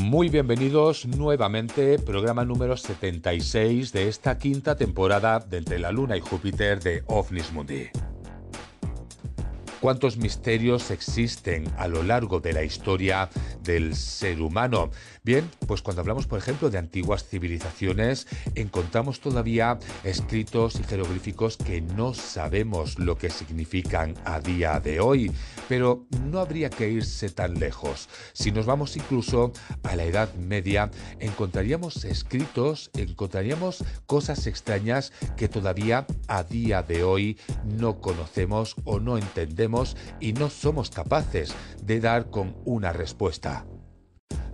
Muy bienvenidos nuevamente, programa número 76 de esta quinta temporada de Entre la Luna y Júpiter de OVNIS Mundi. ¿Cuántos misterios existen a lo largo de la historia del ser humano? Bien, pues cuando hablamos, por ejemplo, de antiguas civilizaciones, encontramos todavía escritos y jeroglíficos que no sabemos lo que significan a día de hoy, pero no habría que irse tan lejos. Si nos vamos incluso a la Edad Media, encontraríamos escritos, encontraríamos cosas extrañas que todavía a día de hoy no conocemos o no entendemos y no somos capaces de dar con una respuesta.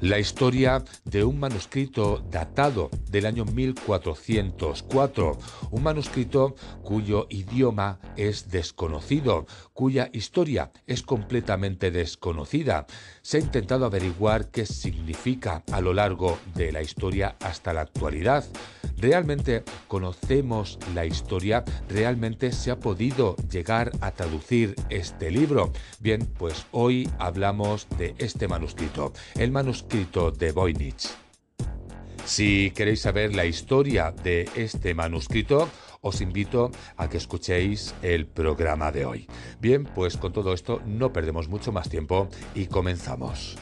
La historia de un manuscrito datado del año 1404, un manuscrito cuyo idioma es desconocido, cuya historia es completamente desconocida. Se ha intentado averiguar qué significa a lo largo de la historia hasta la actualidad. ¿Realmente conocemos la historia? ¿Realmente se ha podido llegar a traducir este libro? Bien, pues hoy hablamos de este manuscrito, el manuscrito de Voynich. Si queréis saber la historia de este manuscrito, os invito a que escuchéis el programa de hoy. Bien, pues con todo esto no perdemos mucho más tiempo y comenzamos.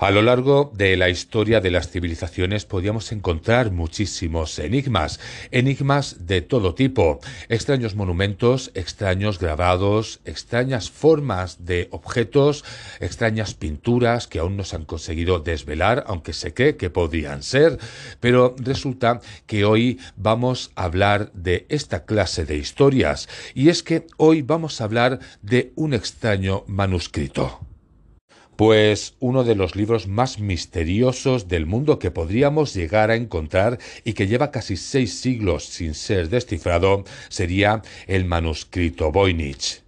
A lo largo de la historia de las civilizaciones podíamos encontrar muchísimos enigmas, enigmas de todo tipo, extraños monumentos, extraños grabados, extrañas formas de objetos, extrañas pinturas que aún no se han conseguido desvelar, aunque se cree que podrían ser, pero resulta que hoy vamos a hablar de esta clase de historias, y es que hoy vamos a hablar de un extraño manuscrito. Pues uno de los libros más misteriosos del mundo que podríamos llegar a encontrar y que lleva casi seis siglos sin ser descifrado sería el manuscrito Voynich.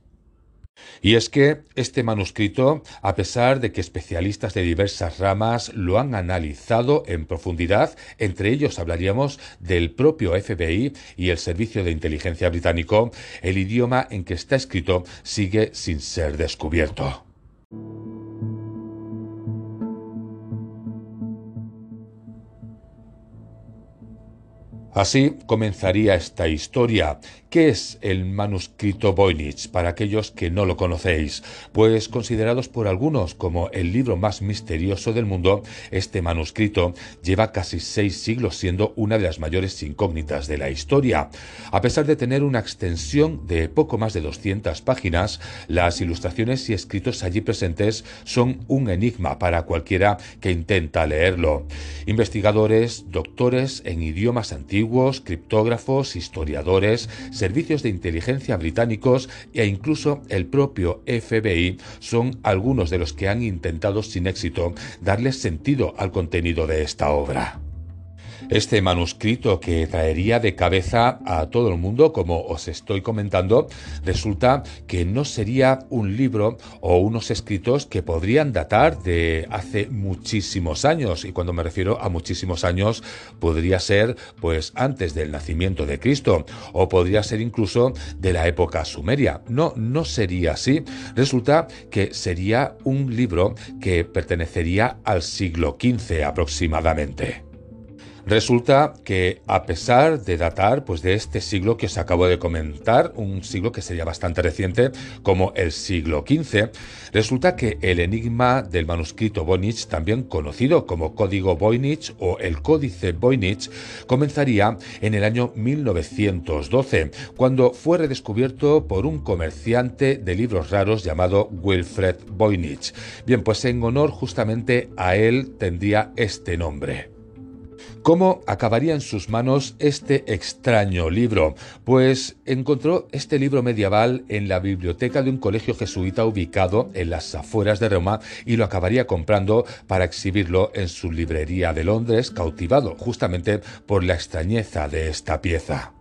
Y es que este manuscrito, a pesar de que especialistas de diversas ramas lo han analizado en profundidad, entre ellos hablaríamos del propio FBI y el Servicio de Inteligencia británico, el idioma en que está escrito sigue sin ser descubierto. Así comenzaría esta historia, ¿Qué es el manuscrito Voynich para aquellos que no lo conocéis? Pues considerados por algunos como el libro más misterioso del mundo, este manuscrito lleva casi seis siglos siendo una de las mayores incógnitas de la historia. A pesar de tener una extensión de poco más de 200 páginas, las ilustraciones y escritos allí presentes son un enigma para cualquiera que intenta leerlo. Investigadores, doctores en idiomas antiguos, criptógrafos, historiadores, servicios de inteligencia británicos e incluso el propio FBI son algunos de los que han intentado sin éxito darle sentido al contenido de esta obra. Este manuscrito que traería de cabeza a todo el mundo, como os estoy comentando, resulta que no sería un libro o unos escritos que podrían datar de hace muchísimos años. Y cuando me refiero a muchísimos años, podría ser pues antes del nacimiento de Cristo o podría ser incluso de la época sumeria. No, no sería así. Resulta que sería un libro que pertenecería al siglo XV aproximadamente. Resulta que a pesar de datar pues de este siglo que os acabo de comentar, un siglo que sería bastante reciente como el siglo XV, resulta que el enigma del manuscrito Voynich, también conocido como código Voynich o el códice Voynich, comenzaría en el año 1912, cuando fue redescubierto por un comerciante de libros raros llamado Wilfred Voynich. Bien, pues en honor justamente a él tendría este nombre. ¿Cómo acabaría en sus manos este extraño libro? Pues encontró este libro medieval en la biblioteca de un colegio jesuita ubicado en las afueras de Roma y lo acabaría comprando para exhibirlo en su librería de Londres, cautivado justamente por la extrañeza de esta pieza.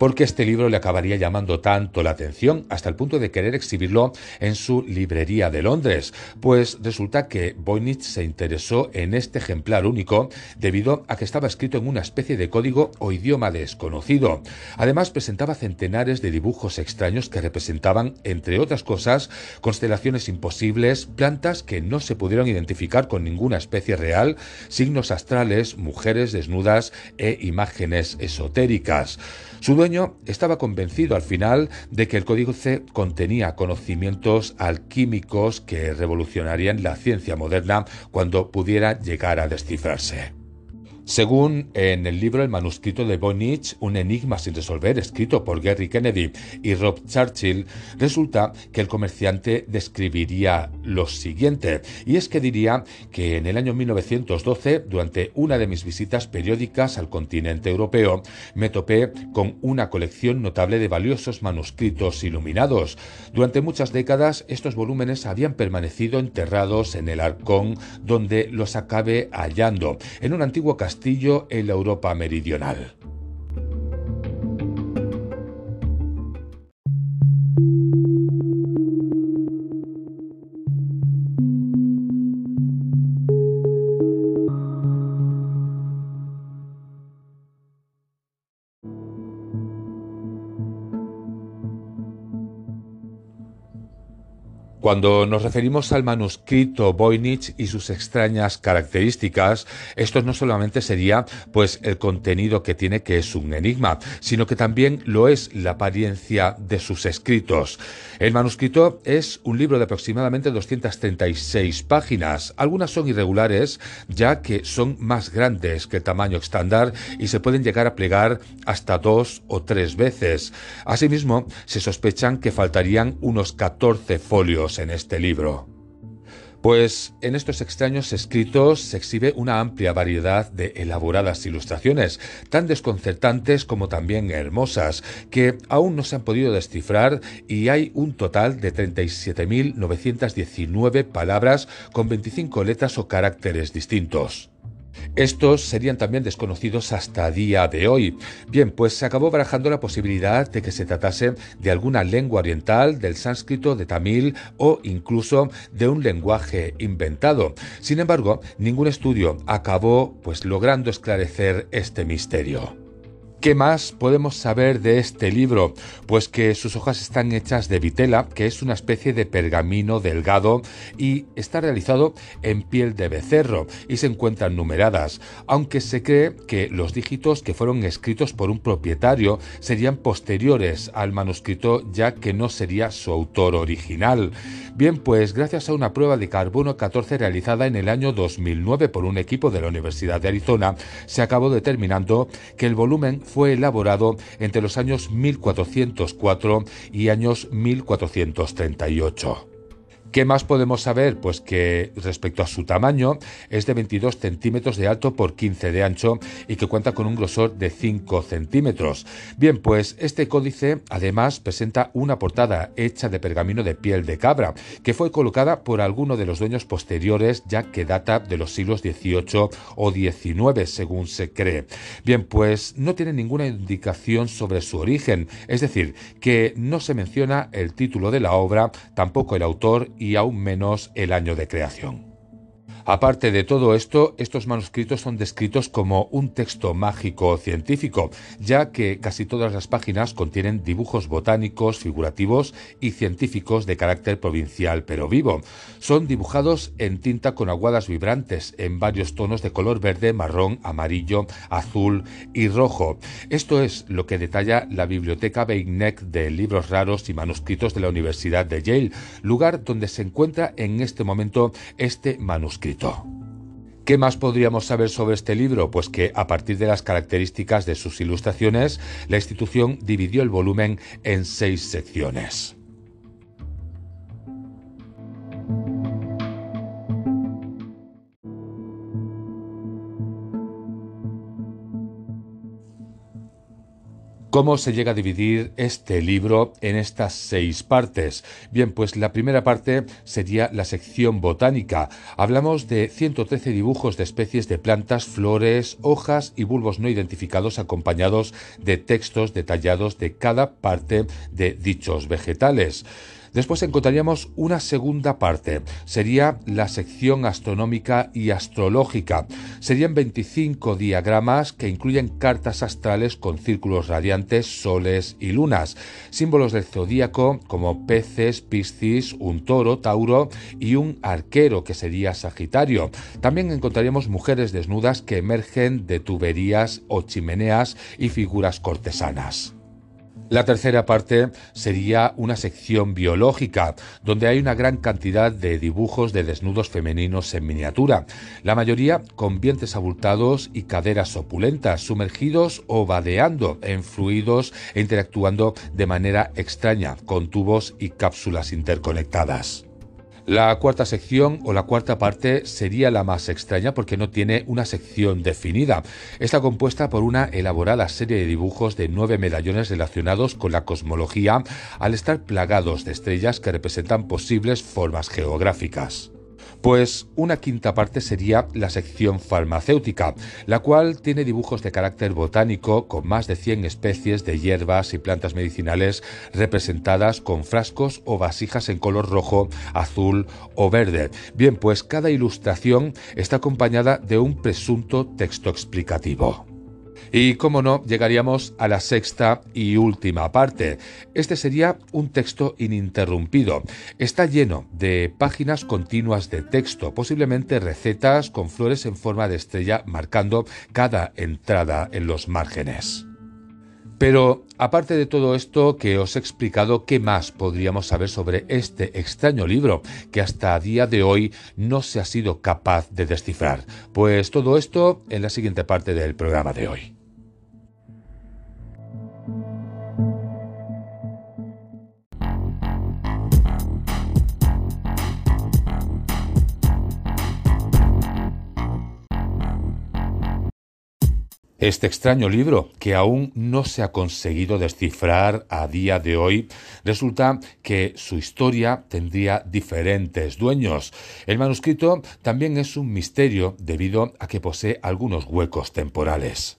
Porque este libro le acabaría llamando tanto la atención hasta el punto de querer exhibirlo en su librería de Londres, pues resulta que Voynich se interesó en este ejemplar único debido a que estaba escrito en una especie de código o idioma desconocido. Además presentaba centenares de dibujos extraños que representaban, entre otras cosas, constelaciones imposibles, plantas que no se pudieron identificar con ninguna especie real, signos astrales, mujeres desnudas e imágenes esotéricas. Su dueño estaba convencido al final de que el códice contenía conocimientos alquímicos que revolucionarían la ciencia moderna cuando pudiera llegar a descifrarse. Según en el libro El manuscrito de Voynich, un enigma sin resolver, escrito por Gary Kennedy y Rob Churchill, resulta que el comerciante describiría lo siguiente, y es que diría que en el año 1912, durante una de mis visitas periódicas al continente europeo, me topé con una colección notable de valiosos manuscritos iluminados. Durante muchas décadas, estos volúmenes habían permanecido enterrados en el arcón donde los acabé hallando, en un antiguo castillo en la Europa meridional. Cuando nos referimos al manuscrito Voynich y sus extrañas características, esto no solamente sería pues el contenido que tiene que es un enigma, sino que también lo es la apariencia de sus escritos. El manuscrito es un libro de aproximadamente 236 páginas. Algunas son irregulares, ya que son más grandes que el tamaño estándar y se pueden llegar a plegar hasta dos o tres veces. Asimismo, se sospechan que faltarían unos 14 folios en este libro. Pues en estos extraños escritos se exhibe una amplia variedad de elaboradas ilustraciones, tan desconcertantes como también hermosas, que aún no se han podido descifrar y hay un total de 37.919 palabras con 25 letras o caracteres distintos. Estos serían también desconocidos hasta día de hoy. Bien, pues se acabó barajando la posibilidad de que se tratase de alguna lengua oriental, del sánscrito, de tamil o incluso de un lenguaje inventado. Sin embargo, ningún estudio acabó pues logrando esclarecer este misterio. ¿Qué más podemos saber de este libro? Pues que sus hojas están hechas de vitela, que es una especie de pergamino delgado y está realizado en piel de becerro y se encuentran numeradas, aunque se cree que los dígitos que fueron escritos por un propietario serían posteriores al manuscrito ya que no sería su autor original. Bien, pues gracias a una prueba de carbono 14 realizada en el año 2009 por un equipo de la Universidad de Arizona, se acabó determinando que el volumen fue elaborado entre los años 1404 y años 1438. ¿Qué más podemos saber? Pues que respecto a su tamaño es de 22 centímetros de alto por 15 de ancho y que cuenta con un grosor de 5 centímetros. Bien, pues este códice además presenta una portada hecha de pergamino de piel de cabra que fue colocada por alguno de los dueños posteriores ya que data de los siglos XVIII o XIX según se cree. Bien, pues no tiene ninguna indicación sobre su origen, es decir, que no se menciona el título de la obra, tampoco el autor y aún menos el año de creación. Aparte de todo esto, estos manuscritos son descritos como un texto mágico científico, ya que casi todas las páginas contienen dibujos botánicos, figurativos y científicos de carácter provincial pero vivo. Son dibujados en tinta con aguadas vibrantes en varios tonos de color verde, marrón, amarillo, azul y rojo. Esto es lo que detalla la Biblioteca Beineck de Libros Raros y Manuscritos de la Universidad de Yale, lugar donde se encuentra en este momento este manuscrito. ¿Qué más podríamos saber sobre este libro? Pues que a partir de las características de sus ilustraciones, la institución dividió el volumen en seis secciones. ¿Cómo se llega a dividir este libro en estas seis partes? Bien, pues la primera parte sería la sección botánica. Hablamos de 113 dibujos de especies de plantas, flores, hojas y bulbos no identificados acompañados de textos detallados de cada parte de dichos vegetales. Después encontraríamos una segunda parte, sería la sección astronómica y astrológica. Serían 25 diagramas que incluyen cartas astrales con círculos radiantes, soles y lunas, símbolos del zodíaco como peces, piscis, un toro, tauro y un arquero que sería Sagitario. También encontraríamos mujeres desnudas que emergen de tuberías o chimeneas y figuras cortesanas. La tercera parte sería una sección biológica, donde hay una gran cantidad de dibujos de desnudos femeninos en miniatura, la mayoría con vientres abultados y caderas opulentas, sumergidos o vadeando en fluidos e interactuando de manera extraña con tubos y cápsulas interconectadas. La cuarta sección o la cuarta parte sería la más extraña porque no tiene una sección definida. Está compuesta por una elaborada serie de dibujos de nueve medallones relacionados con la cosmología al estar plagados de estrellas que representan posibles formas geográficas. Pues una quinta parte sería la sección farmacéutica, la cual tiene dibujos de carácter botánico con más de 100 especies de hierbas y plantas medicinales representadas con frascos o vasijas en color rojo, azul o verde. Bien, pues cada ilustración está acompañada de un presunto texto explicativo. Y como no, llegaríamos a la sexta y última parte. Este sería un texto ininterrumpido. Está lleno de páginas continuas de texto, posiblemente recetas con flores en forma de estrella marcando cada entrada en los márgenes. Pero aparte de todo esto que os he explicado, ¿qué más podríamos saber sobre este extraño libro que hasta a día de hoy no se ha sido capaz de descifrar? Pues todo esto en la siguiente parte del programa de hoy. Este extraño libro, que aún no se ha conseguido descifrar a día de hoy, resulta que su historia tendría diferentes dueños. El manuscrito también es un misterio debido a que posee algunos huecos temporales.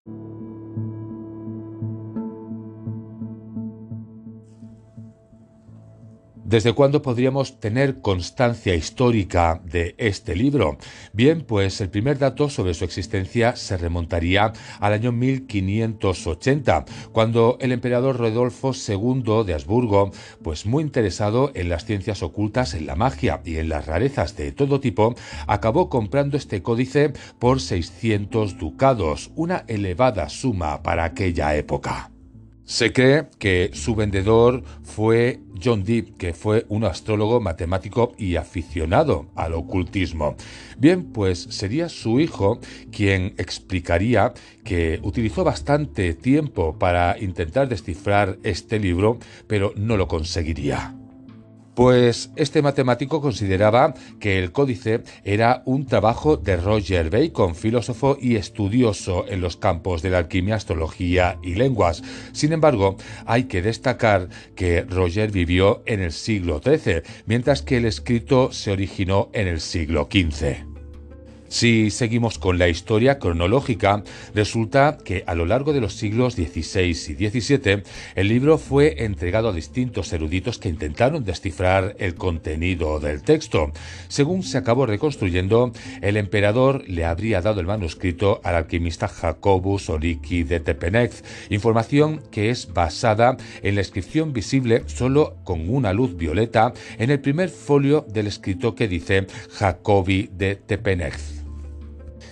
¿Desde cuándo podríamos tener constancia histórica de este libro? Bien, pues el primer dato sobre su existencia se remontaría al año 1580, cuando el emperador Rodolfo II de Habsburgo, pues muy interesado en las ciencias ocultas, en la magia y en las rarezas de todo tipo, acabó comprando este códice por 600 ducados, una elevada suma para aquella época. Se cree que su vendedor fue John Dee, que fue un astrólogo, matemático y aficionado al ocultismo. Bien, pues sería su hijo quien explicaría que utilizó bastante tiempo para intentar descifrar este libro, pero no lo conseguiría. Pues este matemático consideraba que el códice era un trabajo de Roger Bacon, filósofo y estudioso en los campos de la alquimia, astrología y lenguas. Sin embargo, hay que destacar que Roger vivió en el siglo XIII, mientras que el escrito se originó en el siglo XV. Si seguimos con la historia cronológica, resulta que a lo largo de los siglos XVI y XVII el libro fue entregado a distintos eruditos que intentaron descifrar el contenido del texto. Según se acabó reconstruyendo, el emperador le habría dado el manuscrito al alquimista Jacobus Oriki de Tepenec, información que es basada en la inscripción visible solo con una luz violeta en el primer folio del escrito que dice Jacobi de Tepenec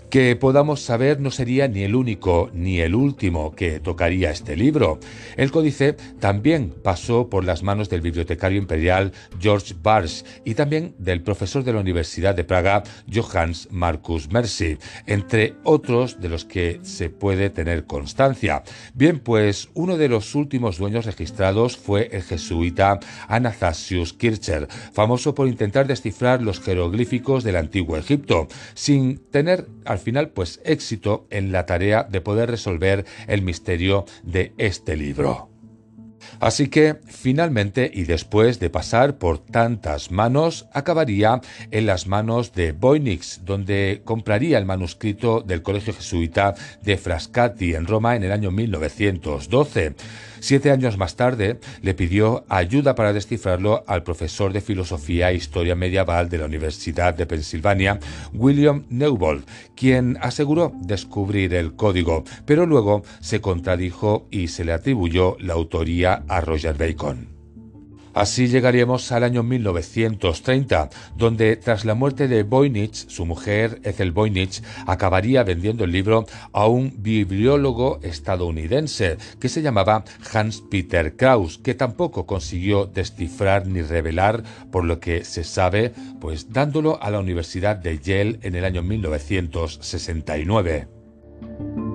que podamos saber no sería ni el único ni el último que tocaría este libro. El códice también pasó por las manos del bibliotecario imperial George Barsh y también del profesor de la Universidad de Praga Johannes Marcus Mercy, entre otros de los que se puede tener constancia. Bien, pues uno de los últimos dueños registrados fue el jesuita Anastasius Kircher, famoso por intentar descifrar los jeroglíficos del antiguo Egipto, sin tener al al final pues éxito en la tarea de poder resolver el misterio de este libro. Así que, finalmente, y después de pasar por tantas manos, acabaría en las manos de Voynich, donde compraría el manuscrito del Colegio Jesuita de Frascati en Roma en el año 1912. Siete años más tarde le pidió ayuda para descifrarlo al profesor de Filosofía e Historia Medieval de la Universidad de Pensilvania, William Newbold, quien aseguró descubrir el código, pero luego se contradijo y se le atribuyó la autoría a Roger Bacon. Así llegaríamos al año 1930, donde tras la muerte de Voynich, su mujer Ethel Voynich acabaría vendiendo el libro a un bibliólogo estadounidense que se llamaba Hans Peter Krauss, que tampoco consiguió descifrar ni revelar, por lo que se sabe, pues dándolo a la Universidad de Yale en el año 1969.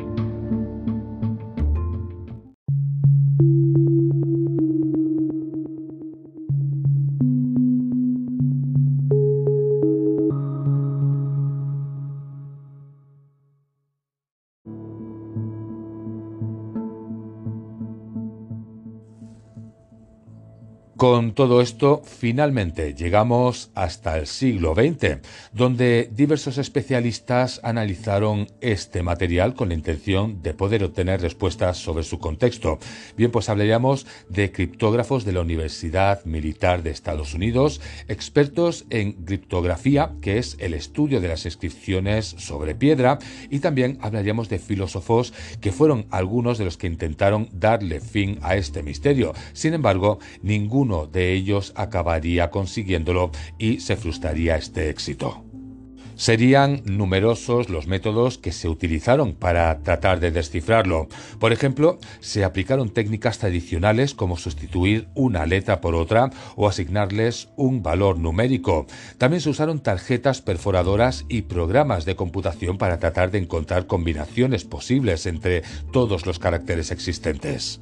Con todo esto, finalmente llegamos hasta el siglo XX, donde diversos especialistas analizaron este material con la intención de poder obtener respuestas sobre su contexto. Bien, pues hablaríamos de criptógrafos de la Universidad Militar de Estados Unidos, expertos en criptografía, que es el estudio de las inscripciones sobre piedra, y también hablaríamos de filósofos que fueron algunos de los que intentaron darle fin a este misterio. Sin embargo, ningún de ellos acabaría consiguiéndolo y se frustraría este éxito. Serían numerosos los métodos que se utilizaron para tratar de descifrarlo. Por ejemplo, se aplicaron técnicas tradicionales como sustituir una letra por otra o asignarles un valor numérico. También se usaron tarjetas perforadoras y programas de computación para tratar de encontrar combinaciones posibles entre todos los caracteres existentes.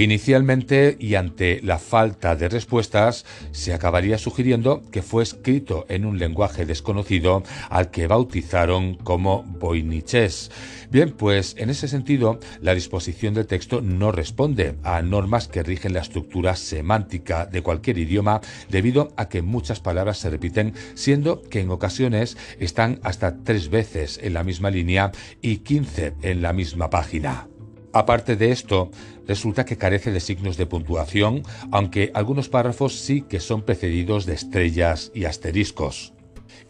Inicialmente, y ante la falta de respuestas, se acabaría sugiriendo que fue escrito en un lenguaje desconocido al que bautizaron como Voyniches. Bien, pues en ese sentido, la disposición del texto no responde a normas que rigen la estructura semántica de cualquier idioma debido a que muchas palabras se repiten, siendo que en ocasiones están hasta tres veces en la misma línea y quince en la misma página. Aparte de esto, resulta que carece de signos de puntuación, aunque algunos párrafos sí que son precedidos de estrellas y asteriscos.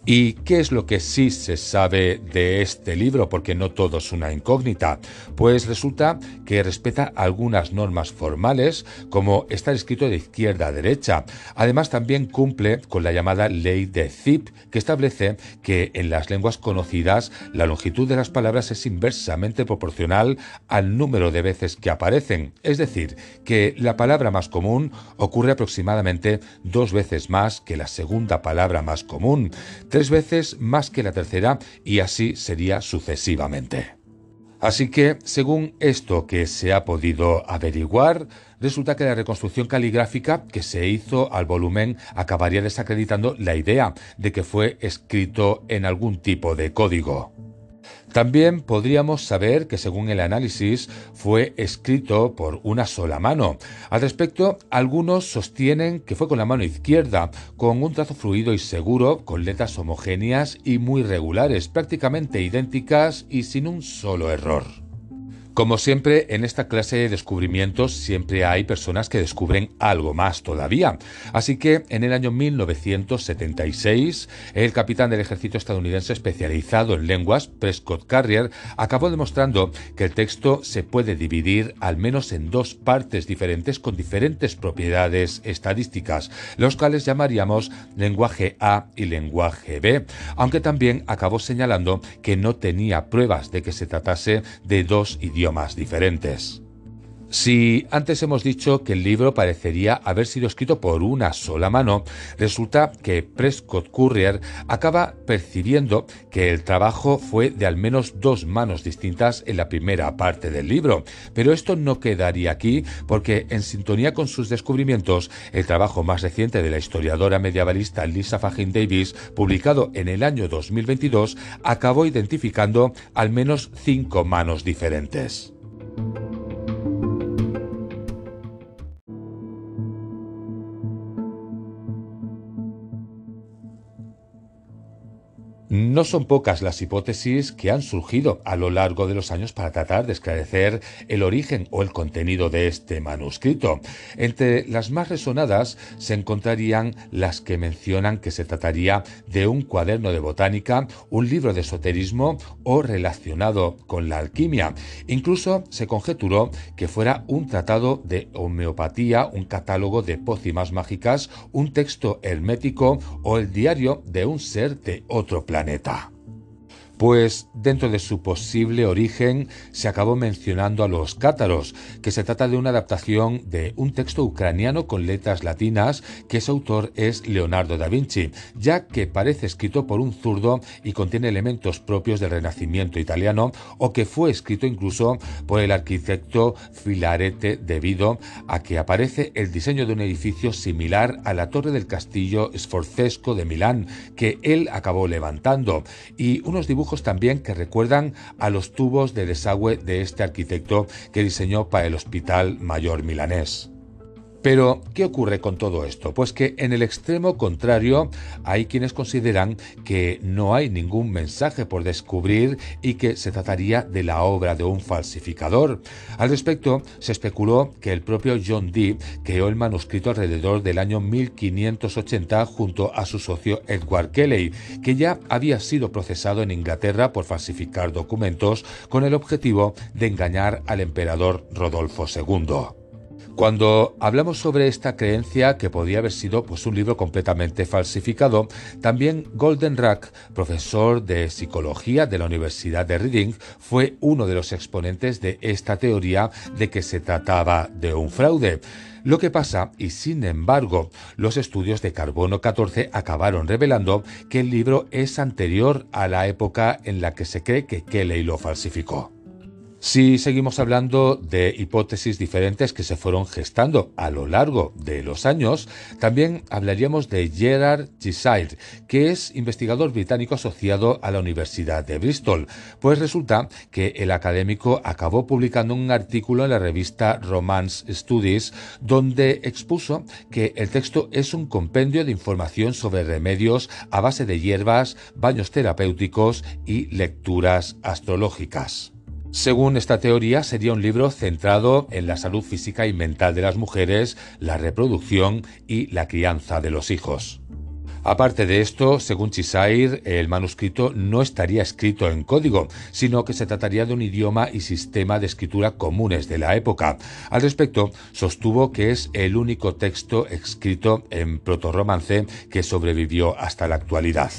¿Y qué es lo que sí se sabe de este libro? Porque no todo es una incógnita. Pues resulta que respeta algunas normas formales, como estar escrito de izquierda a derecha. Además, también cumple con la llamada ley de Zip, que establece que en las lenguas conocidas la longitud de las palabras es inversamente proporcional al número de veces que aparecen. Es decir, que la palabra más común ocurre aproximadamente dos veces más que la segunda palabra más común tres veces más que la tercera y así sería sucesivamente. Así que, según esto que se ha podido averiguar, resulta que la reconstrucción caligráfica que se hizo al volumen acabaría desacreditando la idea de que fue escrito en algún tipo de código. También podríamos saber que según el análisis fue escrito por una sola mano. Al respecto, algunos sostienen que fue con la mano izquierda, con un trazo fluido y seguro, con letras homogéneas y muy regulares, prácticamente idénticas y sin un solo error. Como siempre, en esta clase de descubrimientos siempre hay personas que descubren algo más todavía. Así que en el año 1976, el capitán del ejército estadounidense especializado en lenguas, Prescott Carrier, acabó demostrando que el texto se puede dividir al menos en dos partes diferentes con diferentes propiedades estadísticas, los cuales llamaríamos lenguaje A y lenguaje B, aunque también acabó señalando que no tenía pruebas de que se tratase de dos idiomas más diferentes. Si antes hemos dicho que el libro parecería haber sido escrito por una sola mano, resulta que Prescott Courier acaba percibiendo que el trabajo fue de al menos dos manos distintas en la primera parte del libro. Pero esto no quedaría aquí porque en sintonía con sus descubrimientos, el trabajo más reciente de la historiadora medievalista Lisa Fagin Davis, publicado en el año 2022, acabó identificando al menos cinco manos diferentes. No son pocas las hipótesis que han surgido a lo largo de los años para tratar de esclarecer el origen o el contenido de este manuscrito. Entre las más resonadas se encontrarían las que mencionan que se trataría de un cuaderno de botánica, un libro de esoterismo o relacionado con la alquimia. Incluso se conjeturó que fuera un tratado de homeopatía, un catálogo de pócimas mágicas, un texto hermético o el diario de un ser de otro planeta planeta pues dentro de su posible origen se acabó mencionando a los cátaros, que se trata de una adaptación de un texto ucraniano con letras latinas que su autor es Leonardo da Vinci, ya que parece escrito por un zurdo y contiene elementos propios del Renacimiento italiano o que fue escrito incluso por el arquitecto Filarete debido a que aparece el diseño de un edificio similar a la torre del castillo Sforzesco de Milán que él acabó levantando y unos dibujos también que recuerdan a los tubos de desagüe de este arquitecto que diseñó para el Hospital Mayor Milanés. Pero, ¿qué ocurre con todo esto? Pues que en el extremo contrario hay quienes consideran que no hay ningún mensaje por descubrir y que se trataría de la obra de un falsificador. Al respecto, se especuló que el propio John Dee creó el manuscrito alrededor del año 1580 junto a su socio Edward Kelly, que ya había sido procesado en Inglaterra por falsificar documentos con el objetivo de engañar al emperador Rodolfo II. Cuando hablamos sobre esta creencia que podía haber sido pues, un libro completamente falsificado, también Golden Rack, profesor de psicología de la Universidad de Reading, fue uno de los exponentes de esta teoría de que se trataba de un fraude. Lo que pasa, y sin embargo, los estudios de carbono 14 acabaron revelando que el libro es anterior a la época en la que se cree que Kelly lo falsificó. Si seguimos hablando de hipótesis diferentes que se fueron gestando a lo largo de los años, también hablaríamos de Gerard Gisire, que es investigador británico asociado a la Universidad de Bristol. Pues resulta que el académico acabó publicando un artículo en la revista Romance Studies donde expuso que el texto es un compendio de información sobre remedios a base de hierbas, baños terapéuticos y lecturas astrológicas. Según esta teoría, sería un libro centrado en la salud física y mental de las mujeres, la reproducción y la crianza de los hijos. Aparte de esto, según Chisair, el manuscrito no estaría escrito en código, sino que se trataría de un idioma y sistema de escritura comunes de la época. Al respecto, sostuvo que es el único texto escrito en protorromance que sobrevivió hasta la actualidad.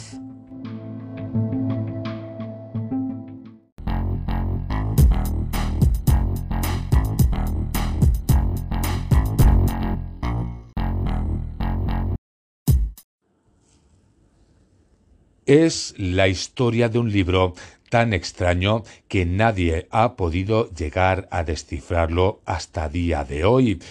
Es la historia de un libro tan extraño que nadie ha podido llegar a descifrarlo hasta día de hoy.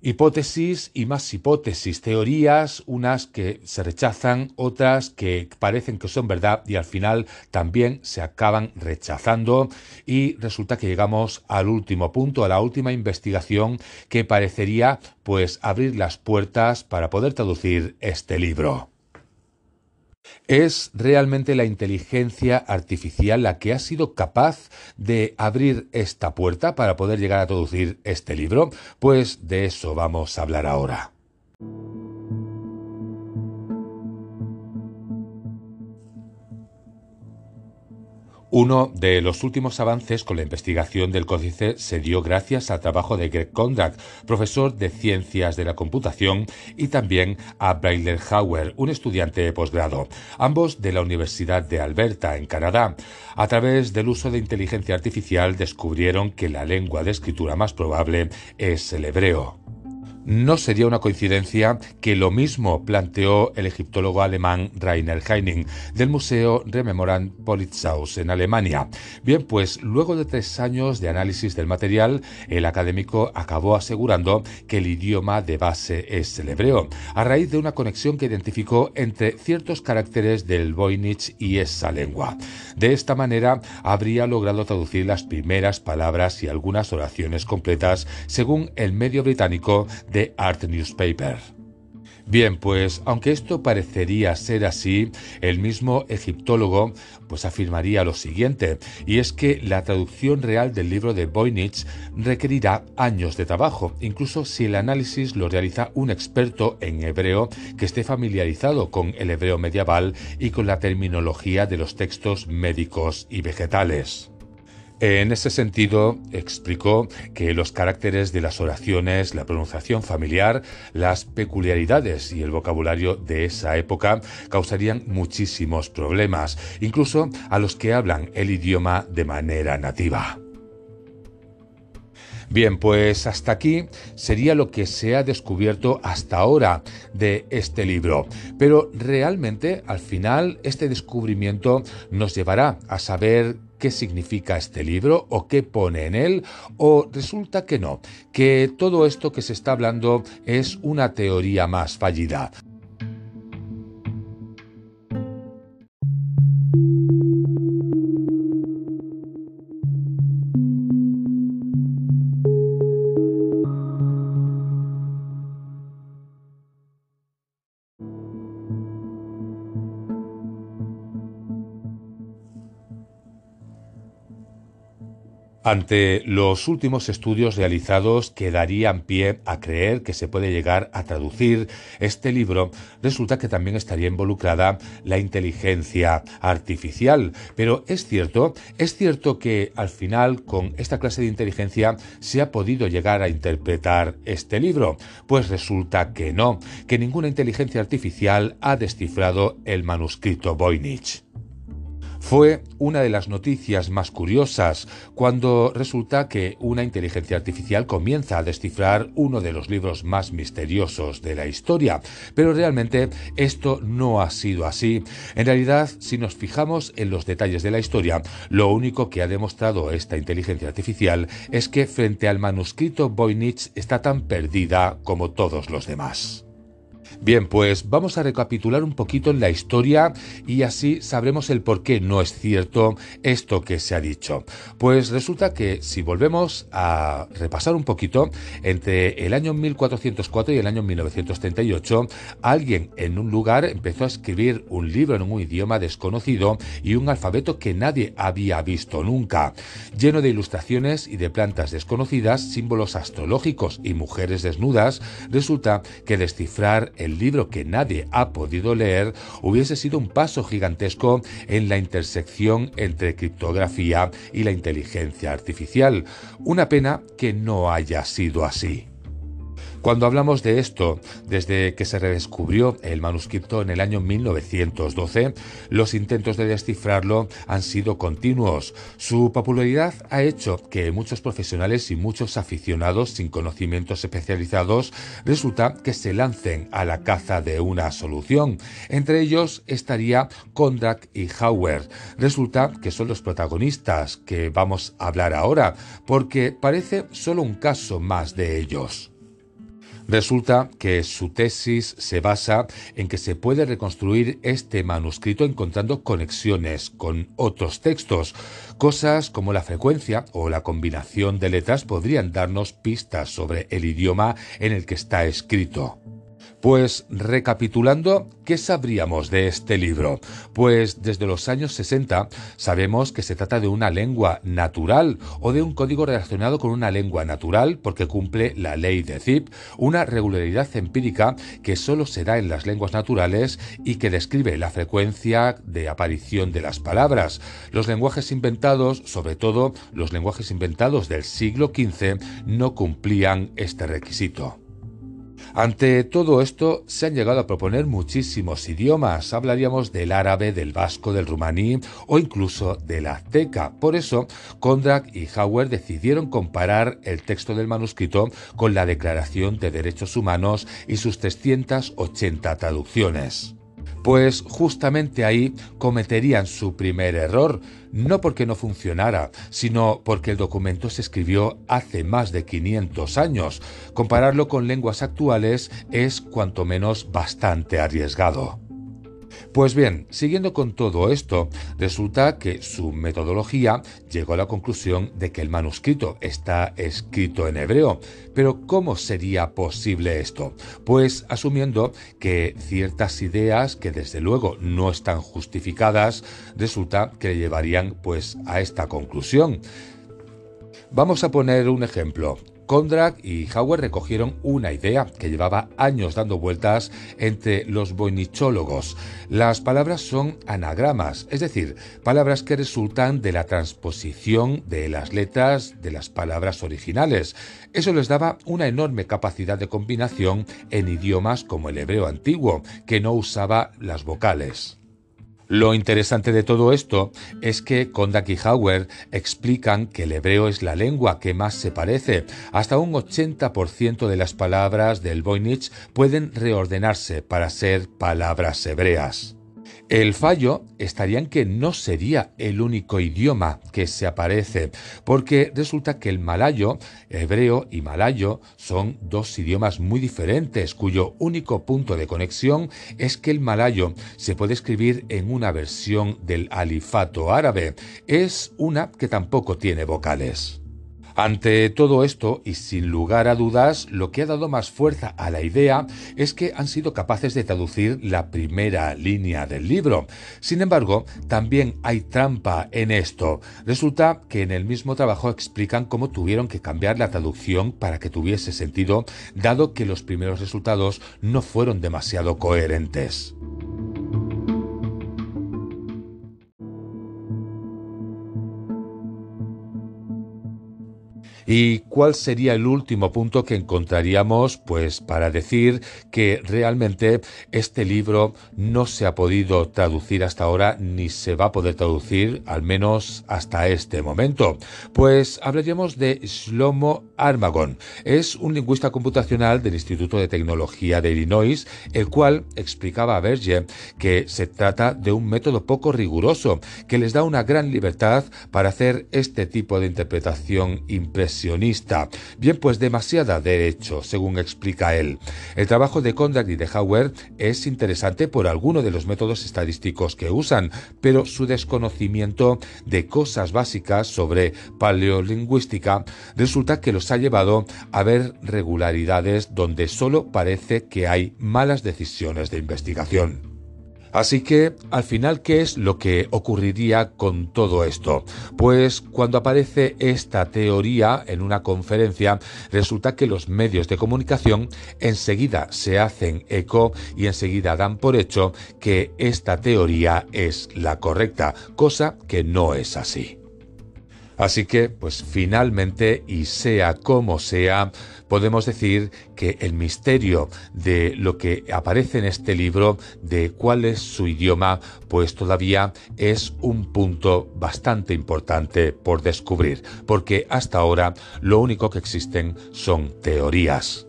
Hipótesis y más hipótesis, teorías, unas que se rechazan, otras que parecen que son verdad y al final también se acaban rechazando y resulta que llegamos al último punto, a la última investigación que parecería pues abrir las puertas para poder traducir este libro. ¿Es realmente la inteligencia artificial la que ha sido capaz de abrir esta puerta para poder llegar a traducir este libro? Pues de eso vamos a hablar ahora. Uno de los últimos avances con la investigación del códice se dio gracias al trabajo de Greg Kondrak, profesor de Ciencias de la Computación, y también a Brailer Hauer, un estudiante de posgrado, ambos de la Universidad de Alberta, en Canadá. A través del uso de inteligencia artificial descubrieron que la lengua de escritura más probable es el hebreo. No sería una coincidencia que lo mismo planteó el egiptólogo alemán Rainer Heining del Museo Rememorand Politzaus en Alemania. Bien, pues luego de tres años de análisis del material, el académico acabó asegurando que el idioma de base es el hebreo, a raíz de una conexión que identificó entre ciertos caracteres del Voynich y esa lengua. De esta manera, habría logrado traducir las primeras palabras y algunas oraciones completas, según el medio británico de Art Newspaper. Bien, pues aunque esto parecería ser así, el mismo egiptólogo pues afirmaría lo siguiente, y es que la traducción real del libro de Voynich requerirá años de trabajo, incluso si el análisis lo realiza un experto en hebreo que esté familiarizado con el hebreo medieval y con la terminología de los textos médicos y vegetales. En ese sentido, explicó que los caracteres de las oraciones, la pronunciación familiar, las peculiaridades y el vocabulario de esa época causarían muchísimos problemas, incluso a los que hablan el idioma de manera nativa. Bien, pues hasta aquí sería lo que se ha descubierto hasta ahora de este libro. Pero realmente, al final, este descubrimiento nos llevará a saber qué significa este libro o qué pone en él, o resulta que no, que todo esto que se está hablando es una teoría más fallida. Ante los últimos estudios realizados que darían pie a creer que se puede llegar a traducir este libro, resulta que también estaría involucrada la inteligencia artificial. Pero es cierto, es cierto que al final con esta clase de inteligencia se ha podido llegar a interpretar este libro. Pues resulta que no, que ninguna inteligencia artificial ha descifrado el manuscrito Voynich. Fue una de las noticias más curiosas cuando resulta que una inteligencia artificial comienza a descifrar uno de los libros más misteriosos de la historia. Pero realmente esto no ha sido así. En realidad, si nos fijamos en los detalles de la historia, lo único que ha demostrado esta inteligencia artificial es que frente al manuscrito Voynich está tan perdida como todos los demás. Bien, pues vamos a recapitular un poquito la historia y así sabremos el por qué no es cierto esto que se ha dicho. Pues resulta que si volvemos a repasar un poquito, entre el año 1404 y el año 1938, alguien en un lugar empezó a escribir un libro en un idioma desconocido y un alfabeto que nadie había visto nunca, lleno de ilustraciones y de plantas desconocidas, símbolos astrológicos y mujeres desnudas, resulta que descifrar el libro que nadie ha podido leer hubiese sido un paso gigantesco en la intersección entre criptografía y la inteligencia artificial. Una pena que no haya sido así. Cuando hablamos de esto, desde que se redescubrió el manuscrito en el año 1912, los intentos de descifrarlo han sido continuos. Su popularidad ha hecho que muchos profesionales y muchos aficionados sin conocimientos especializados resulta que se lancen a la caza de una solución. Entre ellos estaría Kondrak y Hauer. Resulta que son los protagonistas que vamos a hablar ahora, porque parece solo un caso más de ellos. Resulta que su tesis se basa en que se puede reconstruir este manuscrito encontrando conexiones con otros textos. Cosas como la frecuencia o la combinación de letras podrían darnos pistas sobre el idioma en el que está escrito. Pues recapitulando, ¿qué sabríamos de este libro? Pues desde los años 60 sabemos que se trata de una lengua natural o de un código relacionado con una lengua natural porque cumple la ley de Zip, una regularidad empírica que solo se da en las lenguas naturales y que describe la frecuencia de aparición de las palabras. Los lenguajes inventados, sobre todo los lenguajes inventados del siglo XV, no cumplían este requisito. Ante todo esto se han llegado a proponer muchísimos idiomas, hablaríamos del árabe, del vasco, del rumaní o incluso del azteca. Por eso, Kondrak y Hauer decidieron comparar el texto del manuscrito con la Declaración de Derechos Humanos y sus 380 traducciones. Pues justamente ahí cometerían su primer error, no porque no funcionara, sino porque el documento se escribió hace más de 500 años. Compararlo con lenguas actuales es cuanto menos bastante arriesgado. Pues bien, siguiendo con todo esto, resulta que su metodología llegó a la conclusión de que el manuscrito está escrito en hebreo. Pero ¿cómo sería posible esto? Pues asumiendo que ciertas ideas que desde luego no están justificadas, resulta que le llevarían pues a esta conclusión. Vamos a poner un ejemplo. Kondrak y Hauer recogieron una idea que llevaba años dando vueltas entre los voinichólogos. Las palabras son anagramas, es decir, palabras que resultan de la transposición de las letras de las palabras originales. Eso les daba una enorme capacidad de combinación en idiomas como el hebreo antiguo, que no usaba las vocales. Lo interesante de todo esto es que Kondak y Hauer explican que el hebreo es la lengua que más se parece. Hasta un 80% de las palabras del Voynich pueden reordenarse para ser palabras hebreas. El fallo estaría en que no sería el único idioma que se aparece, porque resulta que el malayo, hebreo y malayo son dos idiomas muy diferentes, cuyo único punto de conexión es que el malayo se puede escribir en una versión del alifato árabe. Es una que tampoco tiene vocales. Ante todo esto, y sin lugar a dudas, lo que ha dado más fuerza a la idea es que han sido capaces de traducir la primera línea del libro. Sin embargo, también hay trampa en esto. Resulta que en el mismo trabajo explican cómo tuvieron que cambiar la traducción para que tuviese sentido, dado que los primeros resultados no fueron demasiado coherentes. ¿Y cuál sería el último punto que encontraríamos pues para decir que realmente este libro no se ha podido traducir hasta ahora ni se va a poder traducir al menos hasta este momento? Pues hablaríamos de Shlomo Armagon. Es un lingüista computacional del Instituto de Tecnología de Illinois, el cual explicaba a Berger que se trata de un método poco riguroso que les da una gran libertad para hacer este tipo de interpretación impresionante Bien, pues demasiada derecho, según explica él. El trabajo de Conrad y de Hauer es interesante por alguno de los métodos estadísticos que usan, pero su desconocimiento de cosas básicas sobre paleolingüística resulta que los ha llevado a ver regularidades donde solo parece que hay malas decisiones de investigación. Así que, al final, ¿qué es lo que ocurriría con todo esto? Pues cuando aparece esta teoría en una conferencia, resulta que los medios de comunicación enseguida se hacen eco y enseguida dan por hecho que esta teoría es la correcta, cosa que no es así. Así que, pues finalmente, y sea como sea, podemos decir que el misterio de lo que aparece en este libro, de cuál es su idioma, pues todavía es un punto bastante importante por descubrir, porque hasta ahora lo único que existen son teorías.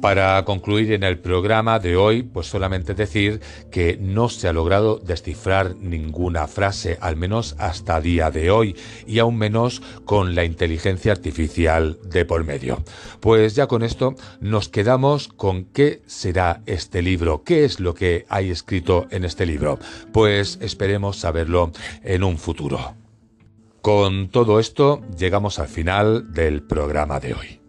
Para concluir en el programa de hoy, pues solamente decir que no se ha logrado descifrar ninguna frase, al menos hasta día de hoy, y aún menos con la inteligencia artificial de por medio. Pues ya con esto nos quedamos con qué será este libro, qué es lo que hay escrito en este libro. Pues esperemos saberlo en un futuro. Con todo esto llegamos al final del programa de hoy.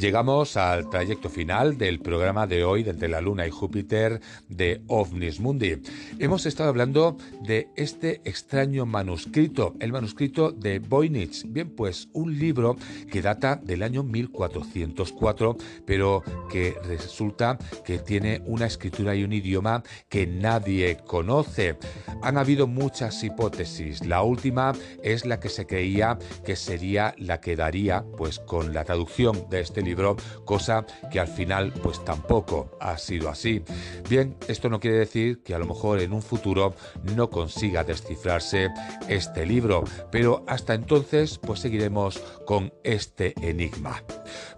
Llegamos al trayecto final del programa de hoy de la Luna y Júpiter de OVNIS Mundi. Hemos estado hablando de este extraño manuscrito, el manuscrito de Voynich. Bien, pues un libro que data del año 1404, pero que resulta que tiene una escritura y un idioma que nadie conoce. Han habido muchas hipótesis. La última es la que se creía que sería la que daría, pues con la traducción de este libro, libro, cosa que al final pues tampoco ha sido así. Bien, esto no quiere decir que a lo mejor en un futuro no consiga descifrarse este libro, pero hasta entonces pues seguiremos con este enigma.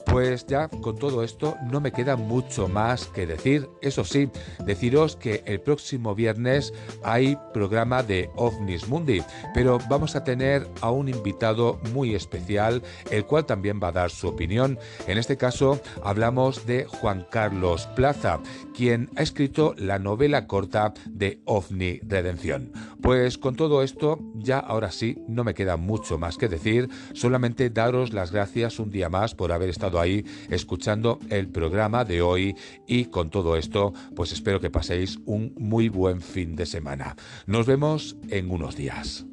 Pues ya con todo esto no me queda mucho más que decir. Eso sí, deciros que el próximo viernes hay programa de OVNIS Mundi, pero vamos a tener a un invitado muy especial, el cual también va a dar su opinión. En este caso hablamos de Juan Carlos Plaza, quien ha escrito la novela corta de OVNI Redención. Pues con todo esto, ya ahora sí, no me queda mucho más que decir, solamente daros las gracias un día más por haber estado ahí escuchando el programa de hoy y con todo esto, pues espero que paséis un muy buen fin de semana. Nos vemos en unos días.